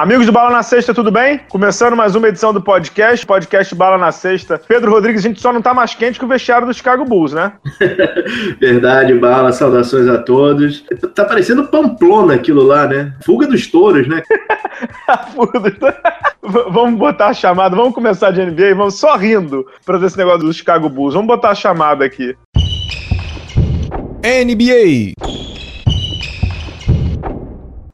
Amigos do Bala na Sexta, tudo bem? Começando mais uma edição do podcast, podcast Bala na Sexta. Pedro Rodrigues, a gente só não tá mais quente que o vestiário do Chicago Bulls, né? Verdade, Bala, saudações a todos. Tá parecendo Pamplona aquilo lá, né? Fuga dos touros, né? Fuga dos touros. vamos botar a chamada, vamos começar de NBA, vamos só rindo pra ver esse negócio do Chicago Bulls. Vamos botar a chamada aqui. NBA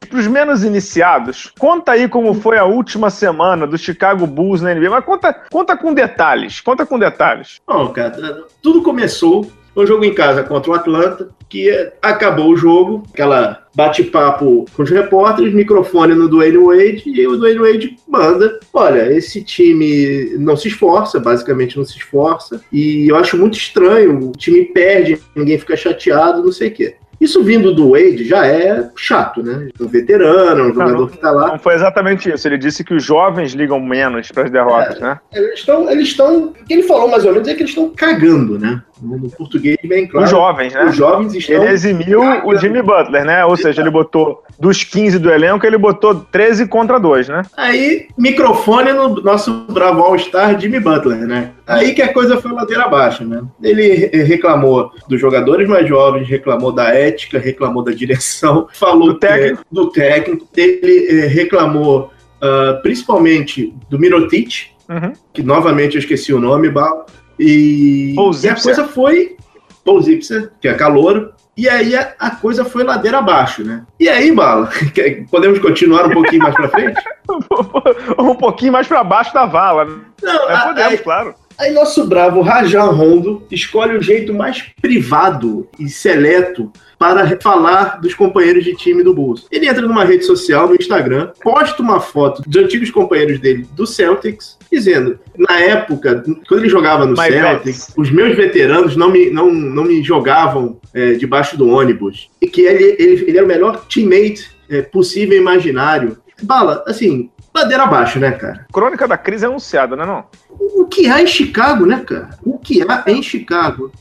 para os menos iniciados, conta aí como foi a última semana do Chicago Bulls na NBA, mas conta, conta com detalhes, conta com detalhes. Bom, cara, tudo começou um jogo em casa contra o Atlanta, que acabou o jogo, aquela bate-papo com os repórteres, microfone no Dwayne Wade, e o Dwayne Wade manda, olha, esse time não se esforça, basicamente não se esforça, e eu acho muito estranho, o time perde, ninguém fica chateado, não sei o quê. Isso vindo do Wade já é chato, né? Um veterano, um jogador não, que tá lá. Não foi exatamente isso. Ele disse que os jovens ligam menos para as derrotas, é, né? Eles estão. Eles estão. O que ele falou mais ou menos é que eles estão cagando, né? No português, bem claro. Os jovens, né? Os jovens estão. Ele eximiu o Jimmy Butler, né? Ou seja, ele botou dos 15 do elenco, ele botou 13 contra 2, né? Aí, microfone no nosso bravo All-Star Jimmy Butler, né? Aí que a coisa foi ladeira abaixo, né? Ele reclamou dos jogadores mais jovens, reclamou da ética, reclamou da direção, falou do técnico. Que, do técnico. Ele eh, reclamou uh, principalmente do Mirotic, uhum. que novamente eu esqueci o nome, Bala. E, e a coisa foi. Paul Zipser, que é calor, e aí a, a, coisa foi ladeira abaixo, né? E aí, Bala, podemos continuar um pouquinho mais para frente? um pouquinho mais para baixo da vala. Né? Não, é, podemos, aí, claro. Aí nosso bravo Rajan Rondo escolhe o jeito mais privado e seleto para falar dos companheiros de time do Bulls. Ele entra numa rede social, no Instagram, posta uma foto dos antigos companheiros dele do Celtics, dizendo: na época, quando ele jogava no My Celtics, os meus veteranos não me, não, não me jogavam é, debaixo do ônibus. E que ele, ele, ele era o melhor teammate é, possível e imaginário. Bala, assim, ladeira abaixo, né, cara? Crônica da crise é anunciada, né, não? O que há em Chicago, né, cara? O que há em Chicago?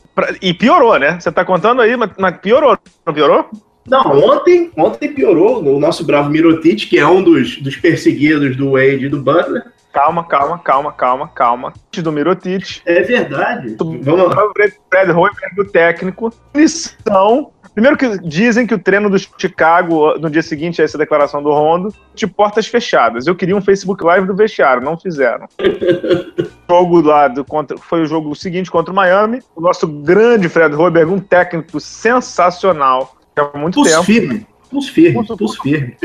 E piorou, né? Você tá contando aí, mas, piorou. Não piorou? Não, ontem, ontem piorou. O nosso bravo Mirotic, que é um dos, dos perseguidos do Wade e do Butler. Calma, calma, calma, calma, calma. Do Mirotic. É verdade. Vamos lá. Fred Hoiberg, o técnico. Missão Primeiro que dizem que o treino do Chicago, no dia seguinte a essa declaração do Rondo, de portas fechadas. Eu queria um Facebook Live do vestiário, não fizeram. o jogo lá do, contra, foi o jogo seguinte contra o Miami. O nosso grande Fred Hoiberg, um técnico sensacional. Há muito pulse tempo. Firme. Pulse firme. Pulse firme.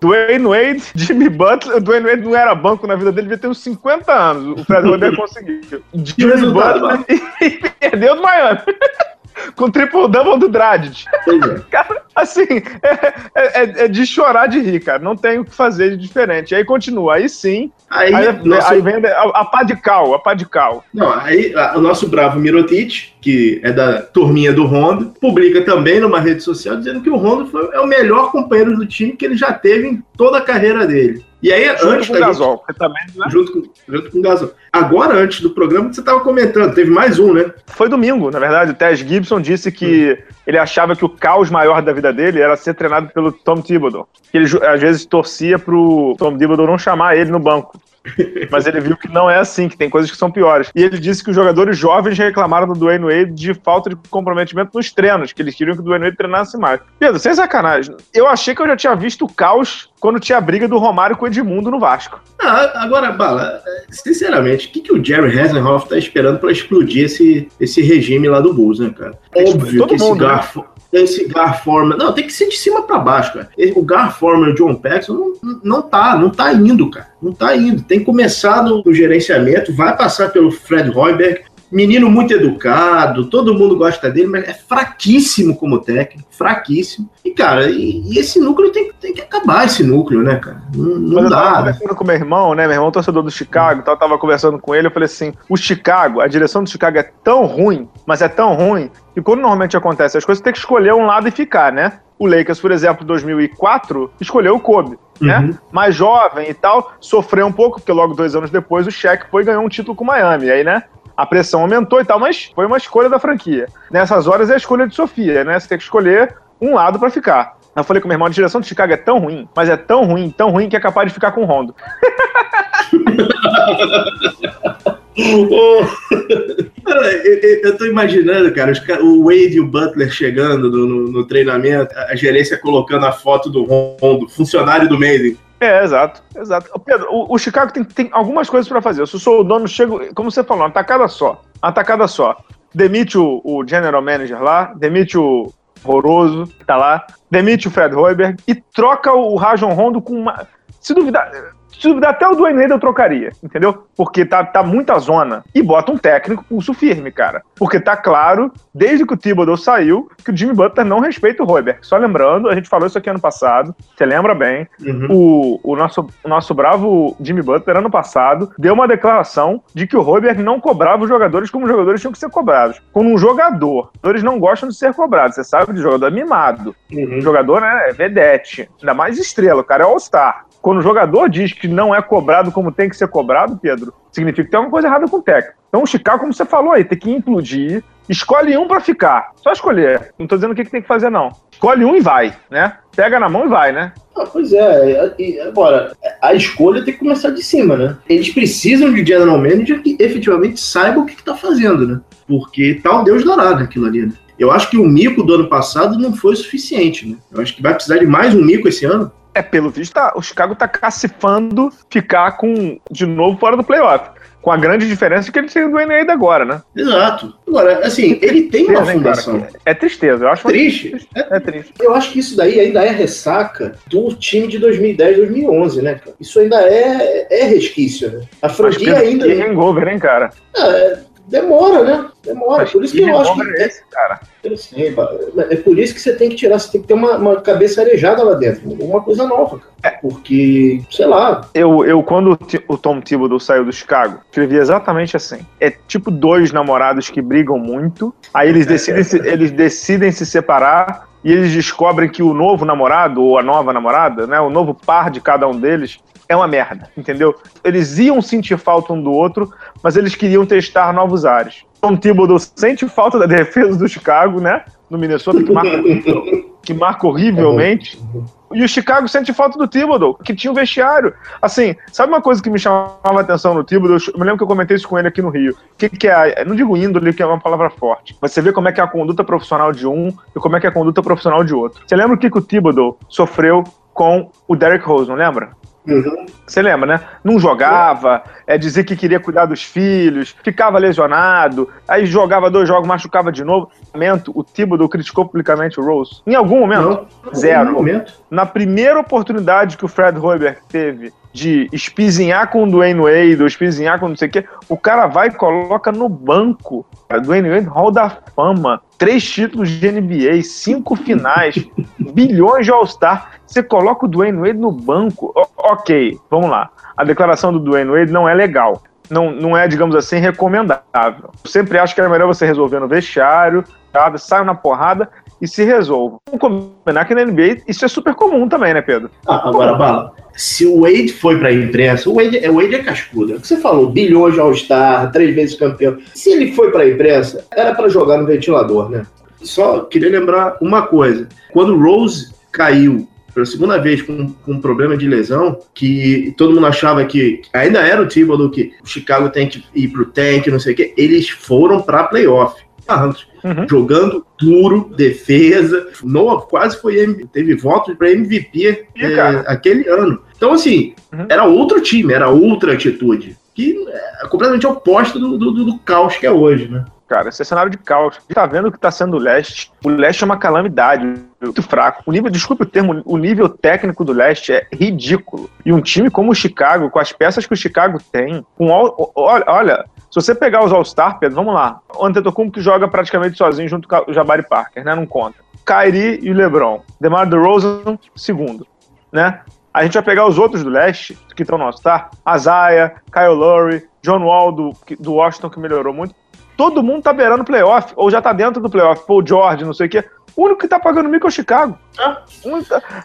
Dwayne Wade, Jimmy Butler. Dwayne Wade não era banco na vida dele, devia ter uns 50 anos. O Fred Hoiberg conseguiu. Jimmy Butler e perdeu do Miami com triple-double do Dragic. É. Cara, assim, é, é, é, de chorar de rir, cara. Não tem o que fazer de diferente. Aí continua. Aí sim. Aí, aí, nosso... aí vem a, a pá de cal, a pá de cal. Não, aí a, o nosso bravo Mirotic, que é da turminha do Rondo, publica também numa rede social dizendo que o Rondo foi, é o melhor companheiro do time que ele já teve em toda a carreira dele. E aí, junto antes com o Gasol, gente, também, né? junto, com, junto com o Gasol. Agora, antes do programa, você estava comentando, teve mais um, né? Foi domingo, na verdade. O Tess Gibson disse que hum. ele achava que o caos maior da vida dele era ser treinado pelo Tom Thibodeau. Que ele, às vezes, torcia pro Tom Thibodeau não chamar ele no banco. Mas ele viu que não é assim, que tem coisas que são piores. E ele disse que os jogadores jovens reclamaram do Dwayne Wade de falta de comprometimento nos treinos, que eles queriam que o Dwayne Wade treinasse mais. Pedro, sem sacanagem, eu achei que eu já tinha visto o caos quando tinha a briga do Romário com o Edmundo no Vasco. Ah, agora, Bala, sinceramente, o que, que o Jerry Hasenhoff tá esperando para explodir esse, esse regime lá do Bulls, né, cara? Óbvio Todo que esse garfo... Né? esse Gar Forman. Não, tem que ser de cima para baixo, cara. O Gar Forman e o John Paxson não, não tá, não tá indo, cara. Não tá indo. Tem que começar no, no gerenciamento, vai passar pelo Fred Hoiberg, menino muito educado, todo mundo gosta dele, mas é fraquíssimo como técnico, fraquíssimo. E, cara, e, e esse núcleo tem, tem, que acabar, esse núcleo, né, cara? Não, não dá. Eu tava conversando com meu irmão, né? Meu irmão é torcedor do Chicago, então eu tava conversando com ele, eu falei assim, o Chicago, a direção do Chicago é tão ruim, mas é tão ruim, que quando normalmente acontece as coisas, tem que escolher um lado e ficar, né? O Lakers, por exemplo, em 2004, escolheu o Kobe, né? Uhum. Mais jovem e tal, sofreu um pouco, porque logo dois anos depois o Shaq foi e ganhou um título com o Miami. Aí, né? A pressão aumentou e tal, mas foi uma escolha da franquia. Nessas horas é a escolha de Sofia, né? Você tem que escolher um lado pra ficar. Eu falei com meu irmão, a direção do Chicago é tão ruim, mas é tão ruim, tão ruim que é capaz de ficar com o Rondo. Cara, eu, eu- tô imaginando, cara, o Wade e o Butler chegando no, no- no treinamento, a gerência colocando a foto do Rondo, funcionário do Maiden. É, exato, exato. Pedro, o, o Chicago tem, tem algumas coisas pra fazer. Se eu sou o dono, chego, como você falou, uma tacada só. Uma tacada só. Demite o, o general manager lá, demite o horroroso, que tá lá, demite o Fred Hoiberg e troca o Rajon Rondo com uma. Se duvidar. Até o Dwayne Wade eu trocaria, entendeu? Porque tá, tá muita zona. E bota um técnico pulso firme, cara. Porque tá claro, desde que o Thibodeau saiu, que o Jimmy Butler não respeita o Hoiberg. Só lembrando, a gente falou isso aqui ano passado, você lembra bem, Uhum. o, o, nosso, o nosso bravo Jimmy Butler, ano passado, deu uma declaração de que o Hoiberg não cobrava os jogadores como os jogadores tinham que ser cobrados. Como um jogador, os jogadores não gostam de ser cobrados. Você sabe que o jogador é mimado. O Uhum. jogador né, é vedete. Ainda mais estrela, o cara é all-star. Quando o jogador diz que não é cobrado como tem que ser cobrado, Pedro, significa que tem alguma coisa errada com o técnico. Então o Chicago, como você falou aí, tem que implodir. Escolhe um pra ficar. Só escolher. Não tô dizendo o que, que tem que fazer, não. Escolhe um e vai, né? Pega na mão e vai, né? Ah, pois é, e agora, a escolha tem que começar de cima, né? Eles precisam de general manager que efetivamente saiba o que está fazendo, né? Porque tal Deus dará naquilo ali, né? Eu acho que o mico do ano passado não foi suficiente, né? Eu acho que vai precisar de mais um mico esse ano. É, pelo visto, tá- o Chicago tá cacifando ficar com de novo fora do playoff. Com a grande diferença de que ele tem o Dwayne Wade agora, né? Exato. Agora, assim, ele tem uma cara? fundação. É tristeza, eu acho. Triste. É É triste. Eu acho que isso daí ainda é ressaca do time de 2010, 2011, né, cara? Isso ainda é, é resquício, né? A franquia ainda. que hangover, hein, cara? É, demora, né? Demora. Mas Por isso que eu acho que. é esse, cara? Eu sei, é por isso que você tem que tirar, você tem que ter uma, uma cabeça arejada lá dentro, uma coisa nova, cara. Porque, sei lá, Eu, eu, quando o Tom Thibodeau saiu do Chicago, escrevi exatamente assim. É tipo dois namorados que brigam muito, aí eles decidem, se, eles decidem se separar e eles descobrem que o novo namorado ou a nova namorada, né, o novo par de cada um deles, é uma merda, entendeu? Eles iam sentir falta um do outro, mas eles queriam testar novos ares. Tom Thibodeau sente falta da defesa do Chicago, né, no Minnesota, que marca, que marca horrivelmente. E o Chicago sente falta do Thibodeau, que tinha o vestiário. Assim, sabe uma coisa que me chamava a atenção no Thibodeau? Eu me lembro que eu comentei isso com ele aqui no Rio. O que, que é, não digo índole, que é uma palavra forte, mas você vê como é que é a conduta profissional de um e como é que é a conduta profissional de outro. Você lembra o que, que o Thibodeau sofreu com o Derek Rose, não lembra? Uhum. Você lembra, né? Não jogava, é dizer que queria cuidar dos filhos, ficava lesionado, aí jogava dois jogos, machucava de novo. O Thibodeau criticou publicamente o Rose. Em algum momento, não, Zero. no momento. na primeira oportunidade que o Fred Hoiberg teve de espizinhar com o Dwayne Wade, ou espizinhar com não sei o quê, o cara vai e coloca no banco. Cara, Dwayne Wade, Hall da Fama, três títulos de NBA, cinco finais, bilhões de All-Star. Você coloca o Dwayne Wade no banco. O- ok, vamos lá. A declaração do Dwayne Wade não é legal. Não, não é, digamos assim, recomendável. Eu sempre acho que era melhor você resolver no vestiário, sabe? Sai na porrada e se resolva. Vamos combinar que na NBA isso é super comum também, né, Pedro? Ah, agora, Bala, se o Wade foi pra imprensa, o Wade, o Wade é cascudo. É o que Você falou, bilhões de All-Star, três vezes campeão. Se ele foi pra imprensa, era pra jogar no ventilador, né? Só queria lembrar uma coisa. Quando Rose caiu pela segunda vez com, com um problema de lesão, que todo mundo achava que ainda era o Thibodeau que o Chicago tem que ir pro tank, não sei o quê, eles foram pra playoff. Ah, Uhum. jogando duro, defesa. Noah quase foi teve votos para MVP E, cara? aquele ano. Então, assim, Uhum. era outro time, era outra atitude. Que é completamente oposta do, do, do caos que é hoje, né? Cara, esse é cenário de caos. A gente tá vendo o que tá sendo o leste. O leste é uma calamidade, muito fraco. O nível, desculpe o termo, o nível técnico do leste é ridículo. E um time como o Chicago, com as peças que o Chicago tem, com all- olha, olha, Se você pegar os All-Star, Pedro, vamos lá. O Antetokounmpo que joga praticamente sozinho junto com o Jabari Parker, né? Não conta. Kyrie e o LeBron. DeMar DeRozan, segundo, né? A gente vai pegar os outros do leste, que estão no All-Star. Isaiah, Kyle Lowry, John Wall do, do Washington, que melhorou muito. Todo mundo tá beirando playoff, ou já tá dentro do playoff. Paul George, não sei o quê. O único que tá pagando mico é o Chicago. Ah.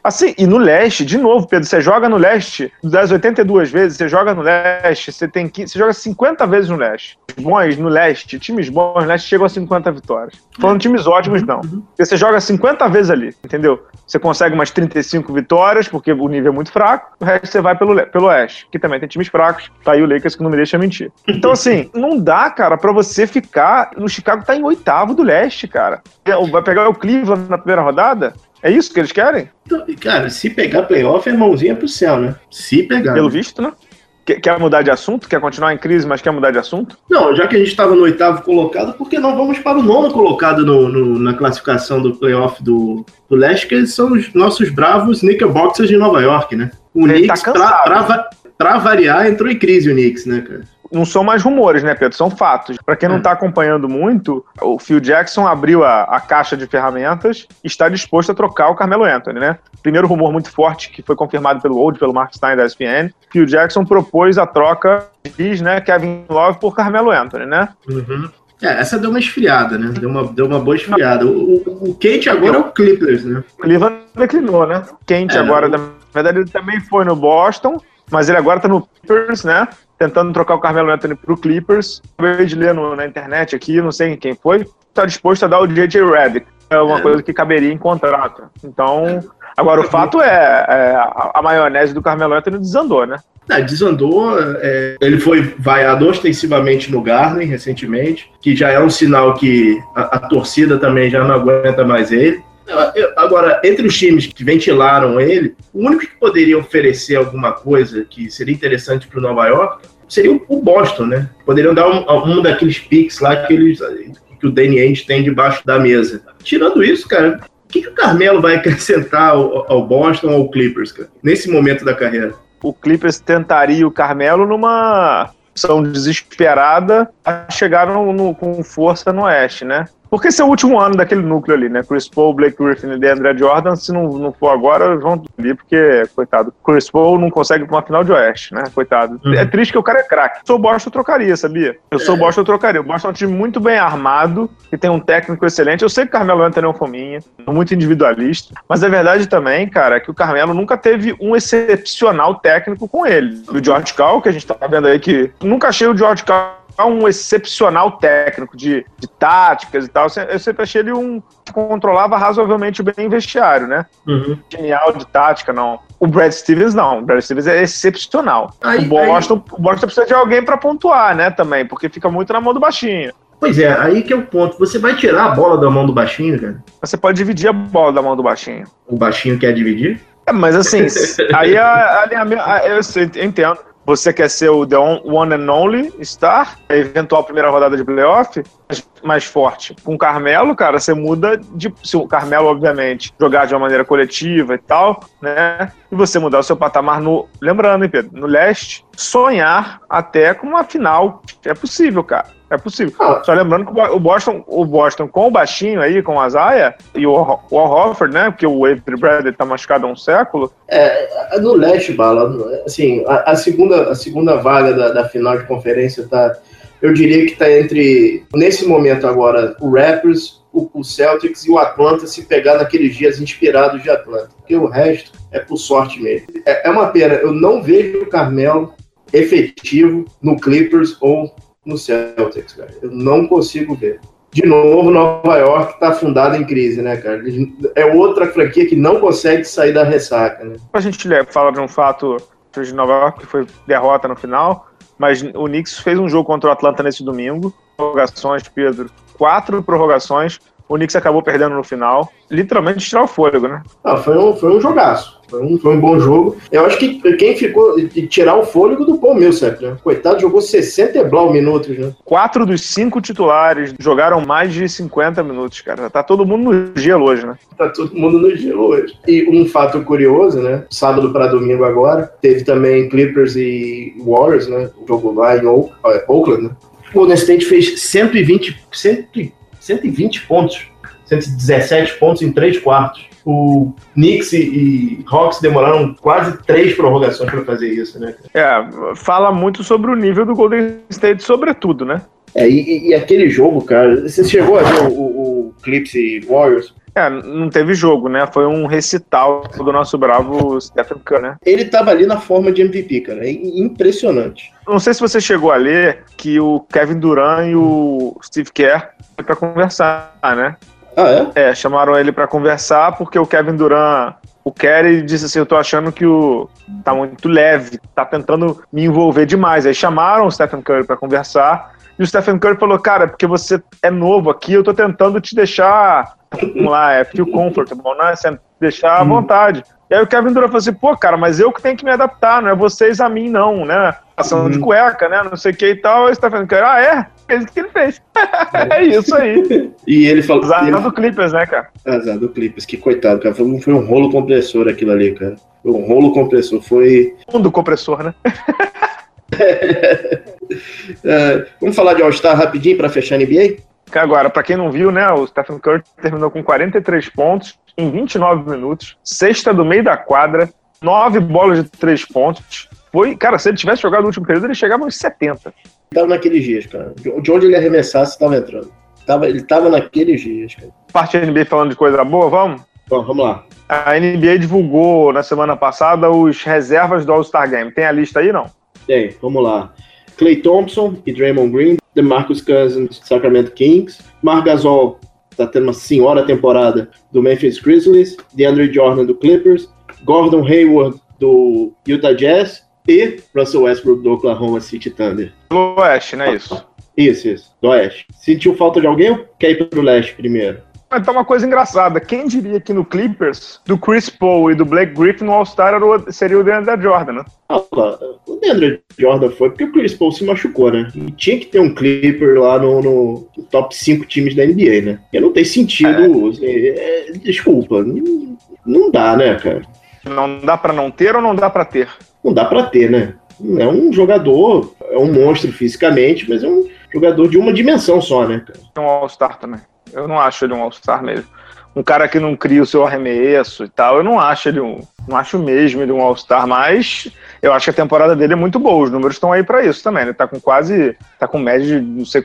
Assim, e no leste, de novo, Pedro, você joga no leste, das 82 vezes, você joga no leste, você tem que. Você joga 50 vezes no leste. Bons no leste, times bons no leste chegam a 50 vitórias. Falando times ótimos, não. Uhum. Porque você joga 50 vezes ali, entendeu? Você consegue umas 35 vitórias, porque o nível é muito fraco, o resto você vai pelo, pelo oeste, que também tem times fracos. Tá aí o Lakers que não me deixa mentir. Então, assim, não dá, cara, para você ficar. No Chicago tá em oitavo do leste, cara. Vai pegar o Na primeira rodada? É isso que eles querem? Então, cara, se pegar playoff é mãozinha pro céu, né? Se pegar. Pelo né? visto, né? Quer mudar de assunto? Quer continuar em crise, mas quer mudar de assunto? Não, já que a gente estava no oitavo colocado, por que não vamos para o nono colocado no, no, na classificação do playoff do, do leste, que eles são os nossos bravos Knickerboxers de Nova York, né? O Ele tá Knicks, tá pra, pra, pra, variar, entrou em crise o Knicks, né, cara? Não são mais rumores, né, Pedro? São fatos. Para quem não está acompanhando muito, o Phil Jackson abriu a, a, caixa de ferramentas e está disposto a trocar o Carmelo Anthony, né? Primeiro rumor muito forte que foi confirmado pelo Old, pelo Mark Stein da ESPN. Phil Jackson propôs a troca de né, Kevin Love por Carmelo Anthony, né? Uhum. É, essa deu uma esfriada, né? Deu uma, deu uma boa esfriada. O, o, o Kate agora é o Clippers, né? Cleveland declinou, né? Quente é, agora, na verdade, ele também foi no Boston, mas ele agora tá no Clippers, né? Tentando trocar o Carmelo Anthony pro Clippers. Acabei de ler no, na internet aqui, não sei quem foi, está disposto a dar o JJ Redick. É uma é. coisa que caberia em contrato. Então, agora o fato é, é a, a, maionese do Carmelo Anthony desandou, né? É, desandou, é, ele foi vaiado ostensivamente no Garden recentemente, que já é um sinal que a, a torcida também já não aguenta mais ele. Agora, entre os times que ventilaram ele, o único que poderia oferecer alguma coisa que seria interessante para o Nova York seria o Boston, né? Poderiam dar um, um daqueles picks lá que, eles, que o Danny Ainge tem debaixo da mesa. Tirando isso, cara, o que, que o Carmelo vai acrescentar ao, ao Boston ou ao Clippers, cara, nesse momento da carreira? O Clippers tentaria o Carmelo numa opção desesperada a chegar no, no, com força no Oeste, né? Porque esse é o último ano daquele núcleo ali, né? Chris Paul, Blake Griffin e André Jordan, se não, não for agora, vão ali, porque, coitado, Chris Paul não consegue ir pra uma final de Oeste, né? Coitado. Uhum. É triste que o cara é craque. Se eu Boston, eu trocaria, sabia? Eu sou o é. Boston, eu trocaria. O Boston é um time muito bem armado, que tem um técnico excelente. Eu sei que o Carmelo Anthony é um fominha, muito individualista, mas a verdade também, cara, é que o Carmelo nunca teve um excepcional técnico com ele. O George Cal, que a gente tá vendo aí que nunca achei o George Cal um excepcional técnico de, de táticas e tal. Eu sempre achei ele um que controlava razoavelmente bem o vestiário, né? Uhum. Genial de tática, não. O Brad Stevens, não. O Brad Stevens é excepcional. Aí, o, Boston, aí... o Boston precisa de alguém para pontuar, né? Também, porque fica muito na mão do baixinho. Pois é, aí que é o ponto. Você vai tirar a bola da mão do baixinho, cara? Você pode dividir a bola da mão do baixinho. O baixinho quer dividir? É, mas assim, aí a, a, a, eu entendo você quer ser o the one and only star, a eventual primeira rodada de playoff, mais forte. Com o Carmelo, cara, você muda de. Se o Carmelo, obviamente, jogar de uma maneira coletiva e tal, né? E você mudar o seu patamar no. Lembrando, hein, Pedro? No leste, sonhar até com uma final. É possível, cara. É possível. Ah. Só lembrando que o Boston, o Boston com o baixinho aí, com o Azaia, e o, o Al Hofford, né? Porque o Avery Bradley tá machucado há um século. É, no leste, Bala, assim, a, a segunda, a segunda vaga da, da, final de conferência tá. Eu diria que tá entre, nesse momento agora, o Raptors, o, o Celtics e o Atlanta se pegar naqueles dias inspirados de Atlanta. Porque o resto é por sorte mesmo. É, é uma pena, eu não vejo o Carmelo efetivo no Clippers ou no Celtics, cara. Eu não consigo ver. De novo, Nova York está fundada em crise, né, cara? É outra franquia que não consegue sair da ressaca, né? A gente fala de um fato de Nova York que foi derrota no final, mas o Knicks fez um jogo contra o Atlanta nesse domingo. Prorrogações, Pedro. Quatro prorrogações. O Knicks acabou perdendo no final. Literalmente tirar o fôlego, né? Ah, foi um, foi um jogaço. Foi um, foi um bom jogo. Eu acho que quem ficou de tirar o fôlego do Paul Millsap, né? Coitado, jogou 60 e blau minutos, né? Quatro dos cinco titulares jogaram mais de 50 minutos, cara. Tá todo mundo no gelo hoje, né? Tá todo mundo no gelo hoje. E um fato curioso, né? Sábado para domingo agora, teve também Clippers e Warriors, né? O jogo lá em é, Oakland, né? O Golden State fez 120, 100, 120 pontos, 117 pontos em 3 quartos. O Knicks e, e Hawks demoraram quase três prorrogações para fazer isso, né? É, fala muito sobre o nível do Golden State, sobretudo, né? É, e, e aquele jogo, cara, você chegou a ver o, o, o Clips e Warriors? É, não teve jogo, né? Foi um recital do nosso bravo Stephen Curry, né? Ele tava ali na forma de MVP, cara. É impressionante. Não sei se você chegou a ler que o Kevin Durant e o Steve Kerr foi pra conversar, né? Ah, é? É, chamaram ele para conversar porque o Kevin Durant o Kerry disse assim: Eu tô achando que o tá muito leve, tá tentando me envolver demais. Aí chamaram o Stephen Curry para conversar e o Stephen Curry falou: Cara, é porque você é novo aqui, eu tô tentando te deixar vamos lá, é feel comfortable, né? Você deixar à hum. vontade. E aí o Kevin Durant falou assim, pô, cara, mas eu que tenho que me adaptar, não é vocês a mim, não, né? Passando de cueca, né? Não sei o que e tal. Aí você tá falando, ah, é? É isso que ele fez. é isso aí. E ele falou. Azar ele... do Clippers, né, cara? Azar do Clippers, que coitado, cara. Foi, foi um rolo compressor aquilo ali, cara. Foi um rolo compressor. Foi. Fundo compressor, né? é, vamos falar de All-Star rapidinho para fechar a NBA? Agora, para quem não viu, né, o Stephen Curry terminou com 43 pontos em 29 minutos, sexta do meio da quadra, nove bolas de três pontos. Foi, cara, se ele tivesse jogado no último período, ele chegava uns 70. Tava naqueles dias, cara. De onde ele arremessasse, estava entrando. Tava, ele tava naqueles dias, cara. Parte da NBA falando de coisa boa, vamos? Bom, vamos lá. A NBA divulgou na semana passada os reservas do All-Star Game. Tem a lista aí, não? Tem, vamos lá. Clay Thompson e Draymond Green, DeMarcus Cousins, Sacramento Kings, Marc Gasol está tendo uma senhora temporada do Memphis Grizzlies, DeAndre Jordan do Clippers, Gordon Hayward do Utah Jazz e Russell Westbrook do Oklahoma City Thunder. Do Oeste, não é isso? Isso, isso, do Oeste. Sentiu falta de alguém quer ir para o Leste primeiro? Então, uma coisa engraçada. Quem diria que no Clippers, do Chris Paul e do Blake Griffin, o All-Star seria o DeAndre Jordan, né? Ah, o DeAndre Jordan foi porque o Chris Paul se machucou, né? E tinha que ter um Clipper lá no, no top 5 times da NBA, né? E não tem sentido. É. É, desculpa, não, não dá, né, cara? Não dá para não ter ou não dá para ter? Não dá para ter, né? É um jogador, é um monstro fisicamente, mas é um jogador de uma dimensão só, né, cara? É um All-Star também. Eu não acho ele um All-Star mesmo. Um cara que não cria o seu arremesso e tal, eu não acho ele um. Não acho mesmo ele um All-Star, mas eu acho que a temporada dele é muito boa. Os números estão aí para isso também. Ele tá com quase. tá com média de, não sei,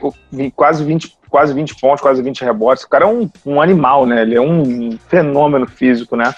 quase 20, quase 20 pontos, quase 20 rebotes. O cara é um, um animal, né? Ele é um fenômeno físico, né?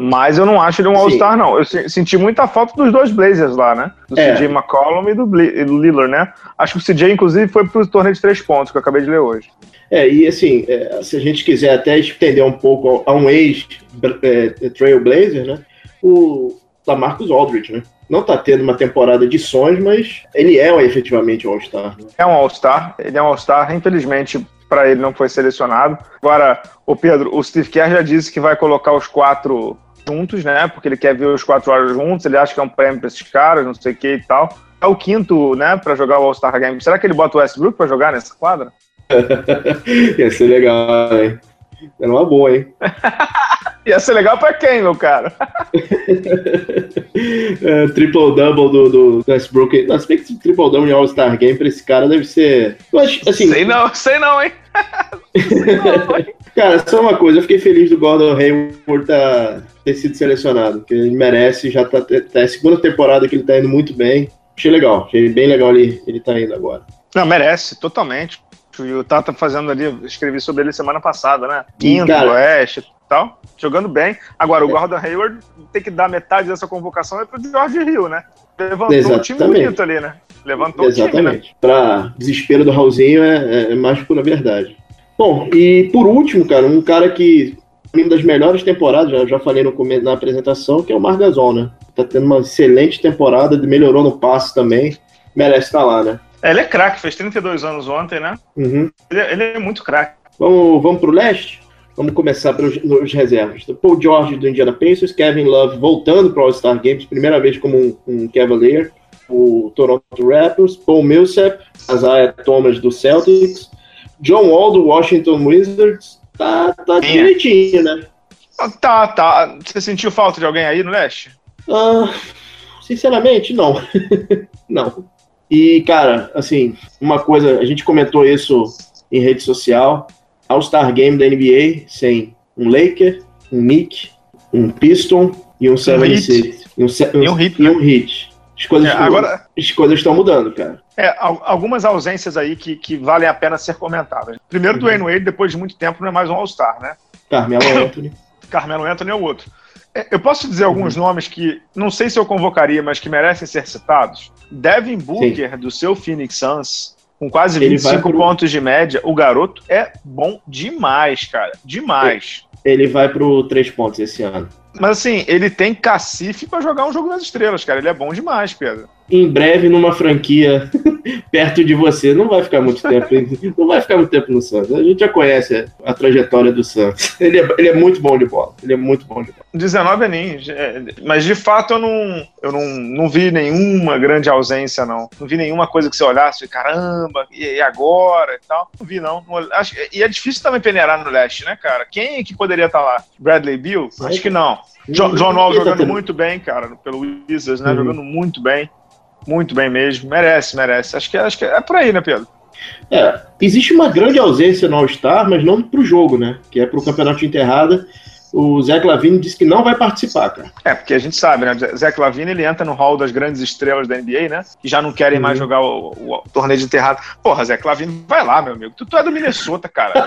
Mas eu não acho ele um All-Star, não. Eu senti muita falta dos dois Blazers lá, né? Do é. CJ McCollum e do, do Lillard, né? Acho que o CJ, inclusive, foi pro torneio de três pontos, que eu acabei de ler hoje. É, e assim, é, se a gente quiser até estender um pouco a um ex-Trailblazer, né? O Lamarcus Aldridge, né? Não tá tendo uma temporada de sonhos, mas ele é efetivamente um All-Star. Né? É um All-Star, ele é um All-Star. Infelizmente, para ele não foi selecionado. Agora, o Pedro, o Steve Kerr já disse que vai colocar os quatro juntos, né? Porque ele quer ver os quatro horas juntos, ele acha que é um prêmio para esses caras, não sei o que e tal. É o quinto, né, para jogar o All-Star Game. Será que ele bota o Westbrook para jogar nessa quadra? Ia ser legal, hein? Era uma boa, hein? Ia ser legal pra quem, meu cara? é, Triple-double do, do Westbrook. Não, se bem que triple-double em All-Star Game pra esse cara deve ser... Mas, assim... Sei não, sei não, hein? sei não, hein? Cara, só uma coisa, eu fiquei feliz do Gordon Hayward tá, ter sido selecionado, porque ele merece, já tá, tá é a segunda temporada que ele tá indo muito bem. Achei legal, achei bem legal ele, ele tá indo agora. Não, merece, totalmente. E o Tata fazendo ali, escrevi sobre ele semana passada, né? Quinto, cara, Oeste e tal. Jogando bem. Agora, o é. Gordon Hayward tem que dar metade dessa convocação é pro George Hill, né? Levantou Exatamente. um time bonito ali, né? Levantou Exatamente. o time, né? Pra desespero do Raulzinho é, é mais pura verdade. Bom, e por último, cara, um cara que uma das melhores temporadas, já, já falei no, na apresentação, que é o Margasol, né? Tá tendo uma excelente temporada, melhorou no passe também, merece estar lá, né? É, ele é craque, fez 32 anos ontem, né? Uhum. Ele, é, ele, é muito craque. Vamos, vamos pro leste? Vamos começar pelos reservas. Paul George do Indiana Pacers, Kevin Love voltando para o All-Star Games, primeira vez como um, um Cavalier, o Toronto Raptors, Paul Millsap, Isaiah Thomas do Celtics, John Wall do Washington Wizards, tá, tá direitinho, né? Tá, tá. Você sentiu falta de alguém aí no leste? Ah, sinceramente, não. não. E, cara, assim, uma coisa, a gente comentou isso em rede social. All-Star Game da NBA sem um Laker, um Nick, um Piston e um 76. Um, um, e um hit. E um hit. As coisas, é, agora, as coisas estão mudando, cara. É, algumas ausências aí que, que valem a pena ser comentadas. Primeiro, uhum. Dwayne Wade, depois de muito tempo, não é mais um All-Star, né? Carmelo Anthony. Carmelo Anthony é o outro. É, eu posso dizer alguns uhum. nomes que não sei se eu convocaria, mas que merecem ser citados. Devin Booker, Sim. do seu Phoenix Suns, com quase 25 pro... pontos de média. O garoto é bom demais, cara. Demais. Ele vai pro três pontos esse ano. Mas assim, ele tem cacife para jogar um jogo das estrelas, cara. Ele é bom demais, Pedro em breve numa franquia perto de você. Não vai ficar muito tempo, não vai ficar muito tempo no Santos. A gente já conhece a trajetória do Santos. Ele é, ele é muito bom de bola. Ele é muito bom de bola. 19 aninhos, é, mas de fato eu não, eu não, não vi nenhuma grande ausência, não. Não vi nenhuma coisa que você olhasse, caramba, e, agora e tal. Não vi, não. acho, e é difícil também peneirar no leste, né, cara? Quem é que poderia estar lá? Bradley Bill? Acho que não. John, John Wall jogando muito bem, cara, pelo Wizards, né? Uhum. Jogando muito bem. Muito bem mesmo. Merece, merece. Acho que, acho que é por aí, né, Pedro? É, existe uma grande ausência no All-Star, mas não pro jogo, né? Que é pro campeonato de enterrada. O Zé Lavine disse que não vai participar, cara. É, porque a gente sabe, né? Zé Lavine ele entra no hall das grandes estrelas da NBA, né? Que já não querem uhum. mais jogar o, o, o, torneio de enterrado. Porra, Zé Lavine, vai lá, meu amigo. Tu, tu é do Minnesota, cara.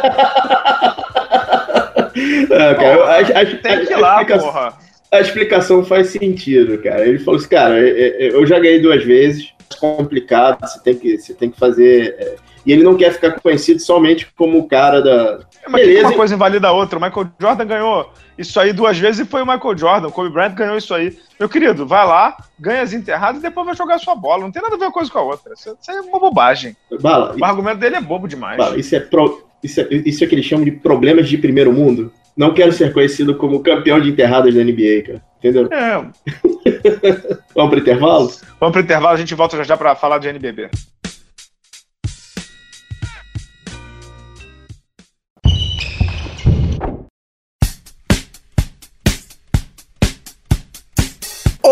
é, cara porra, acho, tem que ir lá, porra a explicação faz sentido, cara. Ele falou assim, cara, é, é, eu já ganhei duas vezes, é complicado, você tem que, você tem que fazer. E ele não quer ficar conhecido somente como o cara da. É, mas Beleza. uma coisa invalida a outra. O Michael Jordan ganhou isso aí duas vezes e foi o Michael Jordan. O Kobe Bryant ganhou isso aí. Meu querido, vai lá, ganha as enterradas e depois vai jogar sua bola. Não tem nada a ver uma coisa com a outra. Isso, é uma bobagem. Bala, o argumento dele é bobo demais. Bala, isso, é pro, isso, é, isso é que eles chamam de problemas de primeiro mundo não quero ser conhecido como campeão de enterradas da NBA, cara. Entendeu? É. Vamos pro intervalo? Vamos pro intervalo, a gente volta já já pra falar de NBB.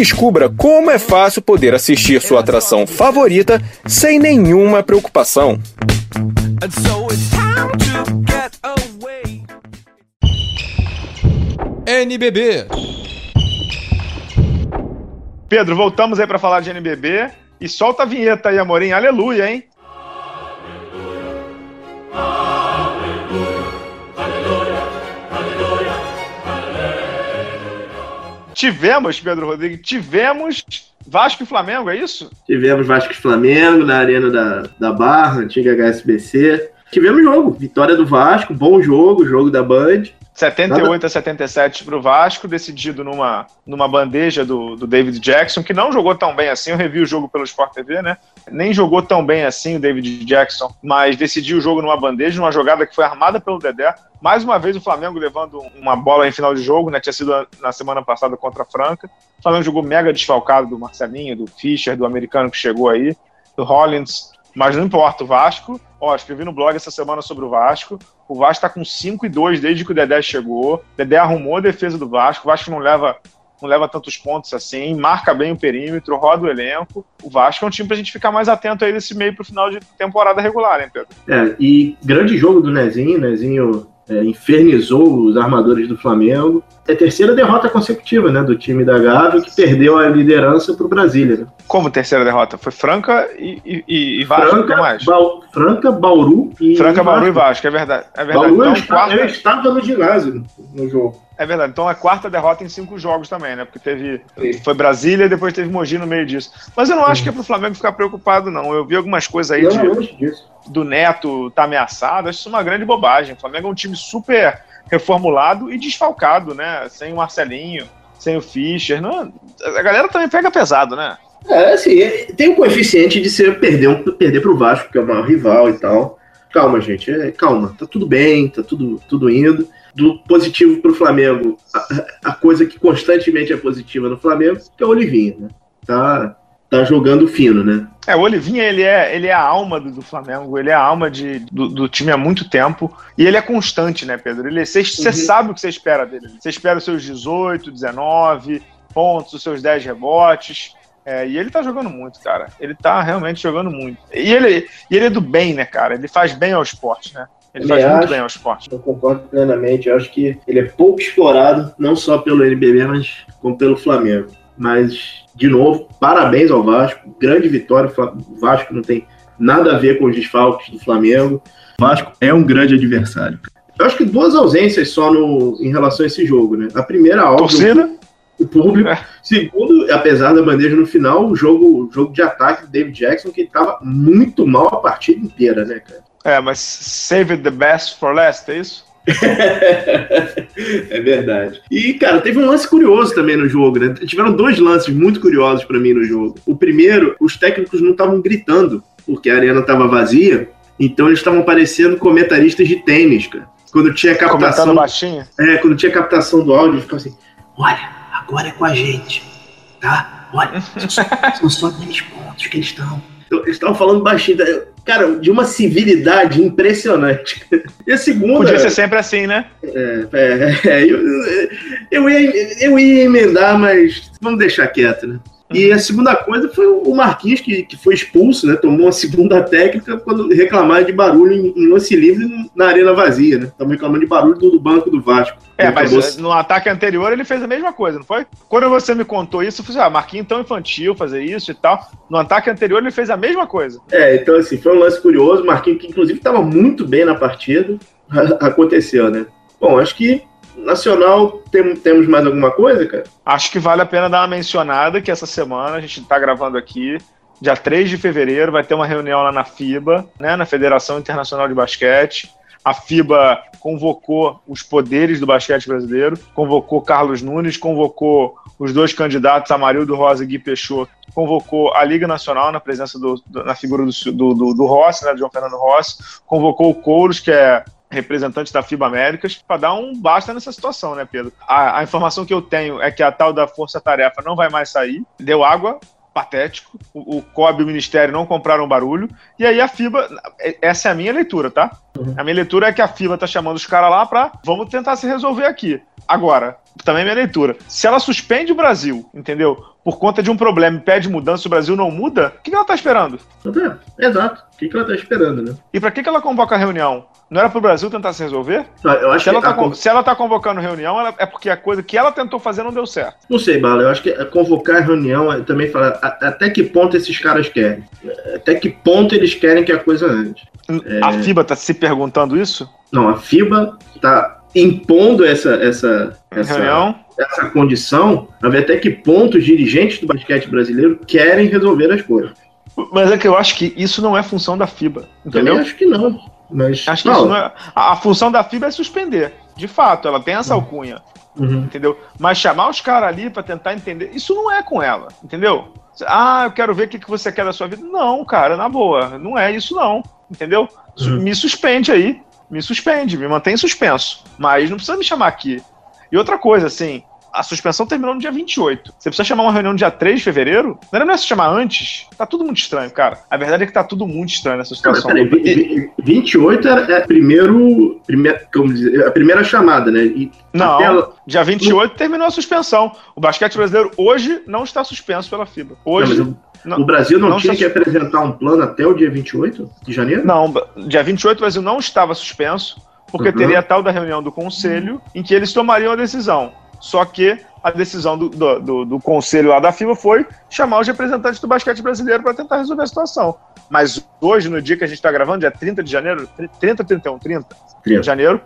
descubra como é fácil poder assistir sua atração favorita sem nenhuma preocupação. NBB Pedro, voltamos aí para falar de NBB e solta a vinheta aí, Amorim. Aleluia, hein? Tivemos, Pedro Rodrigues, tivemos Vasco e Flamengo, é isso? Tivemos Vasco e Flamengo na Arena da, da Barra, antiga HSBC. Tivemos jogo, vitória do Vasco, bom jogo, jogo da Band. 78 Nada. a 77 para o Vasco, decidido numa, numa bandeja do, do David Jackson, que não jogou tão bem assim. Eu revi o jogo pelo Sport TV, né? Nem jogou tão bem assim o David Jackson, mas decidiu o jogo numa bandeja, numa jogada que foi armada pelo Dedé. Mais uma vez o Flamengo levando uma bola em final de jogo, né? Tinha sido na semana passada contra a Franca. O Flamengo jogou mega desfalcado do Marcelinho, do Fischer, do americano que chegou aí, do Hollins. Mas não importa, o Vasco. Ó, escrevi no blog essa semana sobre o Vasco. O Vasco tá com 5 e 2 desde que o Dedé chegou. Dedé arrumou a defesa do Vasco. O Vasco não leva, não leva tantos pontos assim, marca bem o perímetro, roda o elenco. O Vasco é um time pra gente ficar mais atento aí nesse meio pro final de temporada regular, hein, Pedro? É, e grande jogo do Nezinho. Nezinho é, infernizou os armadores do Flamengo. É a terceira derrota consecutiva né, do time da Gávea, que perdeu a liderança para o Brasília. Né? Como terceira derrota? Foi Franca e, e, e Vasco, Franca, mais? Ba Franca, Bauru e Franca, Bauru e Vasco, é verdade. É verdade. Bauru então, eu, quarta... eu estava no ginásio no jogo. É verdade. Então é a quarta derrota em cinco jogos também, né? Porque teve. Foi Brasília e depois teve Mogi no meio disso. Mas eu não acho que é pro Flamengo ficar preocupado, não. Eu vi algumas coisas aí de, do Neto tá ameaçado. Acho isso uma grande bobagem. O Flamengo é um time super reformulado e desfalcado, né? Sem o Marcelinho, sem o Fischer. Não, a galera também pega pesado, né? É, assim, tem um coeficiente de ser perder, um, perder pro Vasco, que é o maior rival e tal. Calma, gente, é, calma, tá tudo bem, tá tudo, tudo indo do positivo para o Flamengo, a, a, coisa que constantemente é positiva no Flamengo, que é o Olivinha, né? Tá, tá jogando fino, né? É, o Olivinha, ele é, ele é a alma do, do Flamengo, ele é a alma de, do, do, time há muito tempo, e ele é constante, né, Pedro? Você uhum. sabe o que você espera dele. Você espera os seus 18, 19 pontos, os seus 10 rebotes, é, e ele tá jogando muito, cara. Ele tá realmente jogando muito. E ele, e ele é do bem, né, cara? Ele faz bem ao esporte, né? Ele faz muito bem ao esporte. Eu concordo plenamente. Eu acho que ele é pouco explorado, não só pelo NBB, mas como pelo Flamengo. Mas, de novo, parabéns ao Vasco. Grande vitória. O Vasco não tem nada a ver com os desfalques do Flamengo. O Vasco é um grande adversário. Eu acho que duas ausências só no, em relação a esse jogo, né? A primeira, óbvio, Torcida? O público. É. Segundo, apesar da bandeja no final, o jogo, o jogo de ataque do David Jackson, que estava muito mal a partida inteira, né, cara? É, mas save the best for last, é isso? é verdade. E, cara, teve um lance curioso também no jogo, né? Tiveram dois lances muito curiosos para mim no jogo. O primeiro, os técnicos não estavam gritando, porque a arena estava vazia, então eles estavam parecendo comentaristas de tênis, cara. Quando tinha captação. Comentando baixinho? É, quando tinha captação do áudio, ficava assim: olha, agora é com a gente, tá? Olha, são só 10 pontos que eles estão. Eles estavam falando baixinho. Cara, de uma civilidade impressionante. E a segunda. Podia ser sempre assim, né? É, é, é eu, eu, ia, eu ia emendar, mas vamos deixar quieto, né? E a segunda coisa foi o Marquinhos, que, que foi expulso, né? Tomou uma segunda técnica quando reclamaram de barulho em, em lance livre na arena vazia, né? Estavam reclamando de barulho do, do, banco do Vasco. É, mas acabou... no ataque anterior ele fez a mesma coisa, não foi? Quando você me contou isso, eu falei, ah, Marquinhos tão infantil fazer isso e tal. No ataque anterior ele fez a mesma coisa. É, então assim, foi um lance curioso. Marquinhos, que inclusive estava muito bem na partida, aconteceu, né? Bom, acho que Nacional, tem, temos mais alguma coisa, cara? Acho que vale a pena dar uma mencionada que essa semana a gente está gravando aqui. Dia 3 de fevereiro vai ter uma reunião lá na FIBA, né, na Federação Internacional de Basquete. A FIBA convocou os poderes do basquete brasileiro, convocou Carlos Nunes, convocou os dois candidatos, Amarildo Rosa e Gui Peixoto, convocou a Liga Nacional na presença do, do na figura do, do, do, Rossi, né, do João Fernando Rossi, convocou o Couros, que é representante da FIBA Américas, para dar um basta nessa situação, né, Pedro? A, a, informação que eu tenho é que a tal da Força Tarefa não vai mais sair, deu água, patético, o, o COB e o Ministério não compraram barulho, e aí a FIBA, essa é a minha leitura, tá? Uhum. A minha leitura é que a FIBA tá chamando os caras lá para vamos tentar se resolver aqui. Agora, também é minha leitura, se ela suspende o Brasil, entendeu? Por conta de um problema e pede mudança, o Brasil não muda, o que ela tá esperando? É, exato. O que ela tá esperando, né? E para que ela convoca a reunião? Não era para o Brasil tentar se resolver? Não, eu acho se, ela tá, a... se ela tá convocando reunião, ela... é porque a coisa que ela tentou fazer não deu certo. Não sei, Bala. Eu acho que convocar a reunião é também falar até que ponto esses caras querem. Até que ponto eles querem que a coisa ande. A é... FIBA tá se perguntando isso? Não, a FIBA tá impondo essa, essa, essa, essa condição a ver até que ponto os dirigentes do basquete brasileiro querem resolver as coisas. Mas é que eu acho que isso não é função da FIBA, entendeu? Eu acho que não. Mas, Acho que não. não é, a, a, função da FIBA é suspender. De fato, ela tem essa uhum. alcunha. Uhum. Entendeu? Mas chamar os caras ali para tentar entender, isso não é com ela, entendeu? Ah, eu quero ver o que, que você quer da sua vida. Não, cara, na boa, não é isso não, entendeu? Uhum. Me suspende aí, me suspende, me mantém suspenso. Mas não precisa me chamar aqui. E outra coisa, assim, a suspensão terminou no dia 28. Você precisa chamar uma reunião no dia 3 de fevereiro? Não era melhor se chamar antes? Tá tudo muito estranho, cara. A verdade é que tá tudo muito estranho nessa situação. Não, peraí, 28 é, é primeiro, primeiro, como dizer, a primeira chamada, né? E não, ela... dia 28 terminou a suspensão. O basquete brasileiro hoje não está suspenso pela FIBA. Hoje. Não, não, o Brasil não, não tinha que apresentar um plano até o dia 28 de janeiro? Não, dia 28 o Brasil não estava suspenso, porque uhum. teria a tal da reunião do conselho uhum. em que eles tomariam a decisão. Só que a decisão do, do, do, do, conselho lá da FIBA foi chamar os representantes do basquete brasileiro para tentar resolver a situação. Mas hoje, no dia que a gente está gravando, dia 30 de janeiro, 30, 31, 30, 30. de janeiro,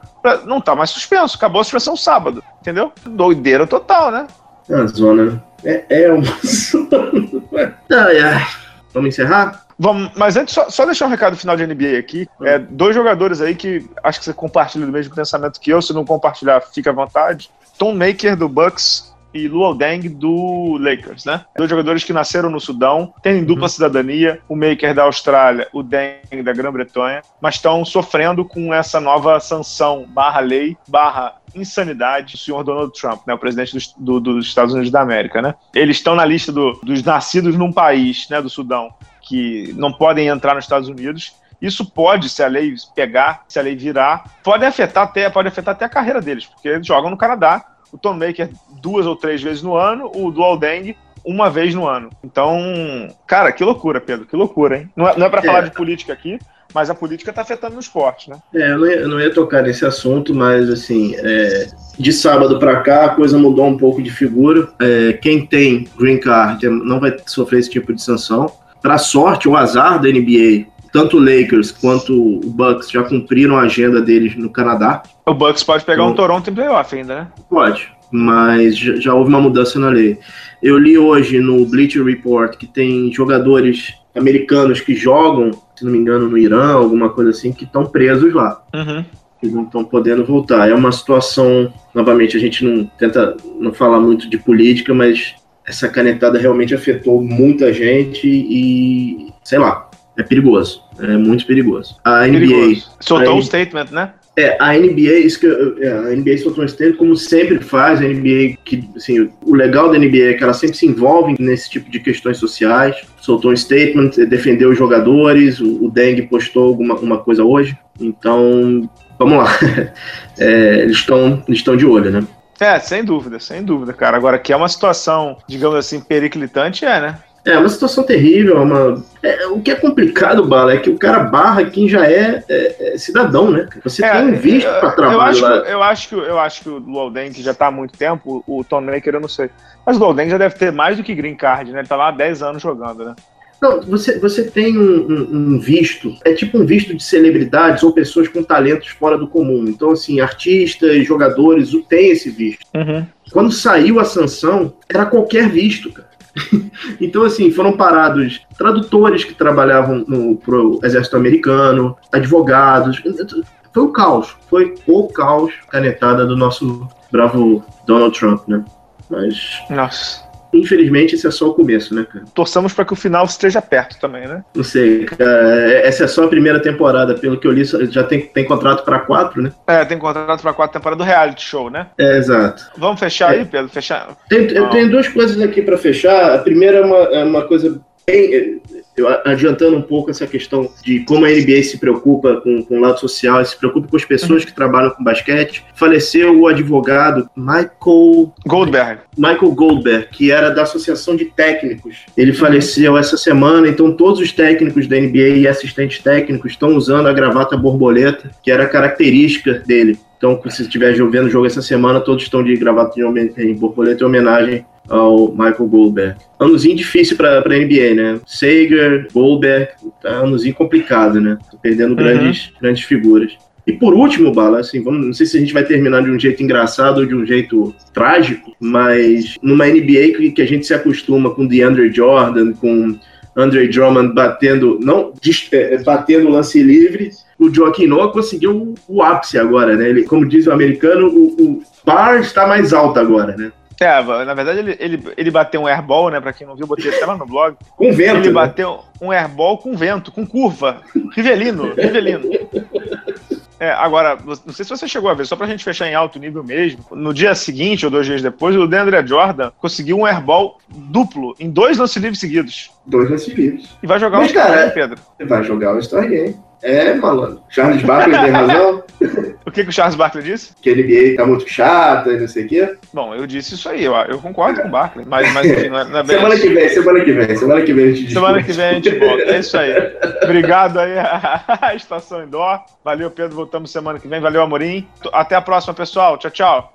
não tá mais suspenso. Acabou a suspensão sábado, entendeu? Doideira total, né? É uma zona. Né? É, é uma zona. ai, ai. Vamos encerrar? Vamos, mas antes, só, só, deixar um recado final de NBA aqui. É, dois jogadores aí que acho que você compartilha do mesmo pensamento que eu. Se não compartilhar, fica à vontade. Tom Maker do Bucks e Luol Deng do Lakers, né? Dois jogadores que nasceram no Sudão, têm dupla uhum. cidadania, o Maker da Austrália, o Deng da Grã-Bretanha, mas estão sofrendo com essa nova sanção barra lei, barra insanidade do senhor Donald Trump, né, o presidente dos, do, dos Estados Unidos da América, né? Eles estão na lista do, dos nascidos num país, né, do Sudão, que não podem entrar nos Estados Unidos. Isso pode, se a lei pegar, se a lei virar, pode afetar até, pode afetar até a carreira deles, porque eles jogam no Canadá, o Tom Maker duas ou três vezes no ano, o Dual Deng uma vez no ano. Então, cara, que loucura, Pedro, que loucura, hein? Não é, não é para é. falar de política aqui, mas a política está afetando no esporte, né? É, eu não, ia, eu não ia tocar nesse assunto, mas assim, é, de sábado para cá a coisa mudou um pouco de figura. É, quem tem green card não vai sofrer esse tipo de sanção. Para sorte ou azar da NBA, tanto o Lakers quanto o Bucks já cumpriram a agenda deles no Canadá. O Bucks pode pegar então, um Toronto em playoff ainda, né? Pode, mas já, já houve uma mudança na lei. Eu li hoje no Bleacher Report que tem jogadores americanos que jogam, se não me engano, no Irã, alguma coisa assim, que estão presos lá. Uhum. Que não estão podendo voltar. É uma situação, novamente, a gente não tenta não falar muito de política, mas essa canetada realmente afetou muita gente e, sei lá, é perigoso. É muito perigoso. A NBA. Soltou um statement, né? É, a NBA, isso que é, a NBA soltou um statement, como sempre faz, a NBA, que, assim, o legal da NBA é que ela sempre se envolve nesse tipo de questões sociais. Soltou um statement, defendeu os jogadores, o, o Deng postou alguma uma coisa hoje. Então, vamos lá. É, eles estão eles de olho, né? É, sem dúvida, sem dúvida, cara. Agora, que é uma situação, digamos assim, periclitante, é, né? É uma situação terrível, é uma... É, o que é complicado, Bala, é que o cara barra quem já é, é, é cidadão, né? Você é, tem um visto para trabalhar. Eu acho, lá. eu, acho que, eu acho que o Luolden, que já está há muito tempo, o Tom Maker eu não sei. Mas o Luolden já deve ter mais do que green card, né? Ele tá lá há 10 anos jogando, né? Não, você, você tem um, um, um, visto, é tipo um visto de celebridades ou pessoas com talentos fora do comum. Então, assim, artistas, jogadores, tem esse visto. Uhum. Quando saiu a sanção, era qualquer visto, cara. então, assim, foram parados tradutores que trabalhavam no pro exército americano, advogados. Foi o caos. Foi o caos canetada do nosso bravo Donald Trump, né? Mas. Nossa. Infelizmente, esse é só o começo, né, cara? Torçamos para que o final esteja perto também, né? Não sei, cara. Essa é só a primeira temporada. Pelo que eu li, já tem, tem contrato para quatro, né? É, tem contrato para quatro temporadas do reality show, né? É, exato. Vamos fechar é. aí, Pedro? Fechar? Tem, eu tenho duas coisas aqui para fechar. A primeira é uma, é uma coisa bem eu, adiantando um pouco essa questão de como a NBA se preocupa com, com o lado social, se preocupa com as pessoas uhum. que trabalham com basquete, faleceu o advogado Michael Goldberg. Michael Goldberg, que era da Associação de Técnicos. Ele uhum. faleceu essa semana, então todos os técnicos da NBA e assistentes técnicos estão usando a gravata borboleta, que era característica dele. Então, se estiver vendo o jogo essa semana, todos estão de gravata de borboleta em homenagem ao Michael Goldberg. Anozinho difícil para a NBA, né? Sager, Goldberg, tá anozinho complicado, né? Tô perdendo uhum. grandes, grandes figuras. E por último, Bala, assim, vamos, não sei se a gente vai terminar de um jeito engraçado ou de um jeito trágico, mas numa NBA que, que a gente se acostuma com DeAndre Jordan, com Andre Drummond batendo, não é, batendo lance livre, o Joaquim Noah conseguiu o, ápice agora, né? Ele, como diz o americano, o, o bar está mais alto agora, né? É, na verdade ele, ele, ele bateu um airball, né? Pra quem não viu, botei até lá no blog. Com vento. Ele né? bateu um airball com vento, com curva. Rivelino, Rivelino. É, agora, não sei se você chegou a ver, só pra gente fechar em alto nível mesmo. No dia seguinte, ou dois dias depois, o Deandre Jordan conseguiu um airball duplo em dois lance livres seguidos. Dois lance livres. E vai jogar Mas, o Star Pedro. Vai jogar o Star Game. É, malandro. Charles Barkley tem razão. o que, que o Charles Barkley disse? Que a NBA tá muito chata e não sei o quê. Bom, eu disse isso aí, eu, eu concordo com o Barkley, mas, mas enfim, não é, não é bem Semana assim. que vem, semana que vem, semana que vem a gente Semana que vem a gente volta, é isso aí. Obrigado aí a Estação Indoor. Valeu, Pedro, voltamos semana que vem. Valeu, Amorim. Até a próxima, pessoal. Tchau, tchau.